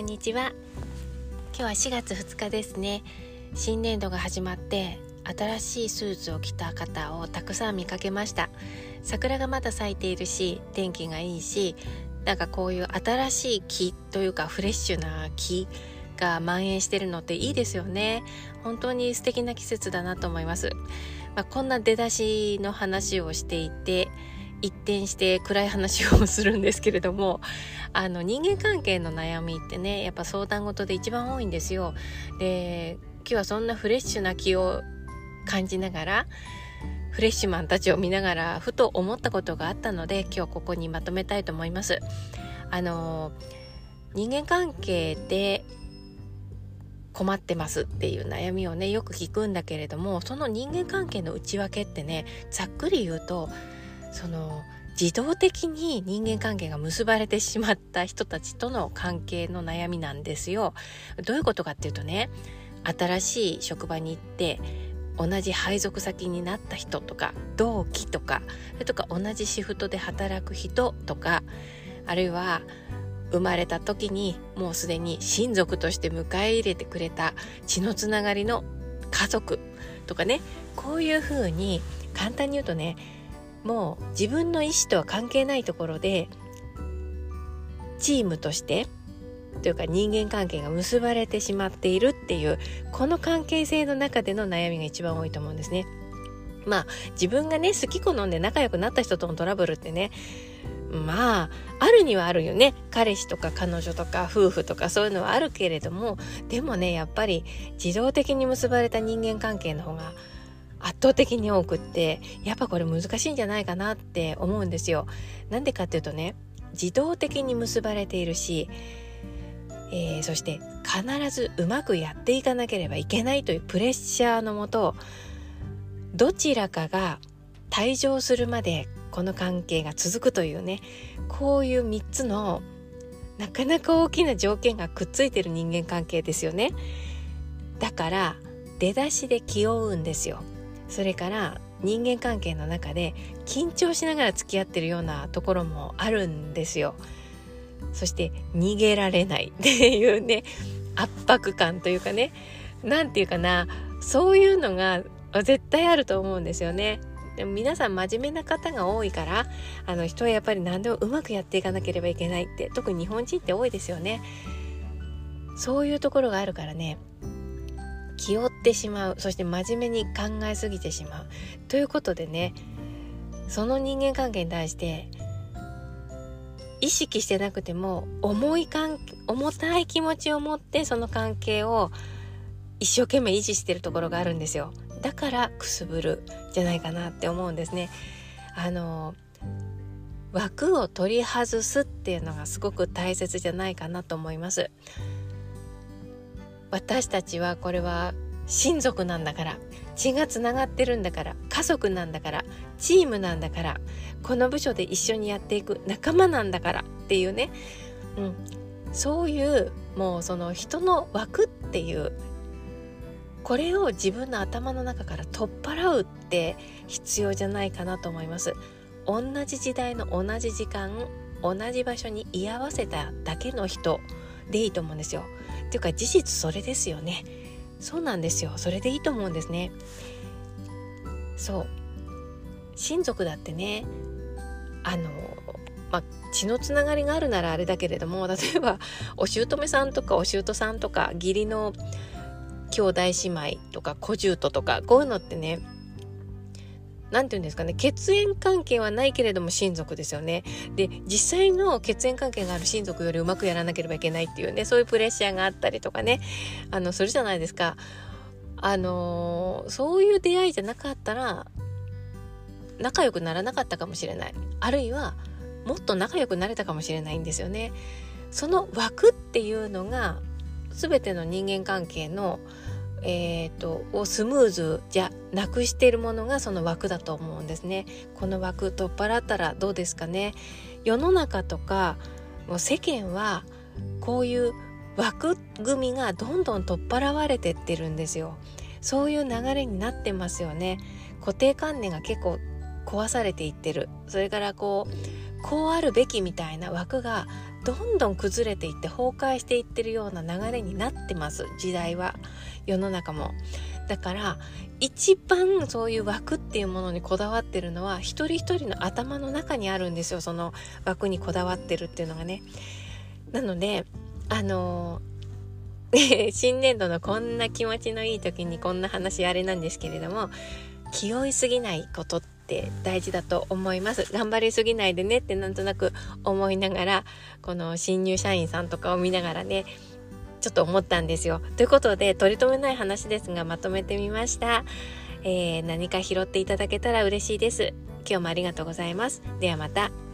んにちは。今日は4月2日ですね。新年度が始まって新しいスーツを着た方をたくさん見かけました。桜がまだ咲いているし天気がいいしなんかこういう新しい木というかフレッシュな木が蔓延してるのっていいですよね。本当に素敵な季節だなと思います、まあ、こんな出だしの話をしていて一転して暗い話をするんですけれどもあの人間関係の悩みってねやっぱ相談事で一番多いんですよ。で今日はそんなフレッシュな気を感じながらフレッシュマンたちを見ながらふと思ったことがあったので今日ここにまとめたいと思います。あの人間関係で困ってますっていう悩みをねよく聞くんだけれどもその人間関係の内訳ってねざっくり言うとその自動的に人間関係が結ばれてしまった人たちとの関係の悩みなんですよ。どういうことかっていうとね新しい職場に行って同じ配属先になった人とか同期とかそれとか同じシフトで働く人とかあるいは生まれた時にもうすでに親族として迎え入れてくれた血のつながりの家族とかねこういうふうに簡単に言うとねもう自分の意思とは関係ないところでチームとしてというか人間関係が結ばれてしまっているっていうこの関係性の中での悩みが一番多いと思うんですね。まあ自分がね好き好んで仲良くなった人とのトラブルってねまああるにはあるよね彼氏とか彼女とか夫婦とかそういうのはあるけれどもでもねやっぱり自動的に結ばれた人間関係の方が圧倒的に多くってやっぱこれ難しいんじゃないかなって思うんですよ。なんでかっていうとね自動的に結ばれているし、えー、そして必ずうまくやっていかなければいけないというプレッシャーのもとどちらかが退場するまでこの関係が続くというねこういう3つのなかなか大きな条件がくっついてる人間関係ですよね。だから出だしで気負うんですよ。それから人間関係の中で緊張しながら付き合ってるようなところもあるんですよ。そして逃げられないっていうね 圧迫感というかね何て言うかなそういうのが絶対あると思うんですよね。でも皆さん真面目な方が多いからあの人はやっぱり何でもうまくやっていかなければいけないって特に日本人って多いですよね。そういうところがあるからね気負ってしまう。そして真面目に考えすぎてしまう。ということでねその人間関係に対して意識してなくても重いかん重たい気持ちを持ってその関係を一生懸命維持してるところがあるんですよ。だからくすぶるじゃないかなって思うんですね。あの枠を取り外すっていうのがすごく大切じゃないかなと思います。私たちはこれは親族なんだから血がつながってるんだから家族なんだからチームなんだからこの部署で一緒にやっていく仲間なんだからっていうね、うん、そういうもうその人の枠っていうこれを自分の頭の中から取っ払うって必要じゃないかなと思います。同じ時代の同じ時間同じ場所に居合わせただけの人でいいと思うんですよ。っていうか事実それですよね。そうなんですよ。それでいいと思うんですね。そう。親族だってねあのまあ、血のつながりがあるならあれだけれども 例えばお姑さんとかお姑さんとか義理の兄弟姉妹とか小姑とかこういうのってね何て言うんですかね血縁関係はないけれども親族ですよね。で実際の血縁関係がある親族よりうまくやらなければいけないっていうねそういうプレッシャーがあったりとかねあのそれじゃないですか。あのー、そういう出会いじゃなかったら仲良くならなかったかもしれないあるいはもっと仲良くなれたかもしれないんですよね。その枠っていうのが全ての人間関係のえーと、をスムーズじゃなくしているものがその枠だと思うんですね。この枠取っ払ったらどうですかね世の中とかもう世間はこういう枠組みがどんどん取っ払われてってるんですよ。そういう流れになってますよね。固定観念が結構壊されていってる。それからこうこうあるべきみたいな枠がどんどん崩れていって崩壊していってるような流れになってます時代は世の中も。だから一番そういう枠っていうものにこだわってるのは一人一人の頭の中にあるんですよその枠にこだわってるっていうのがね。なのであの 新年度のこんな気持ちのいい時にこんな話あれなんですけれども気負いすぎないことっって大事だと思います頑張りすぎないでねってなんとなく思いながらこの新入社員さんとかを見ながらねちょっと思ったんですよ。ということで取り留めない話ですがまとめてみました。えー、何か拾っていただけたら嬉しいです。今日もありがとうございます。ではまた。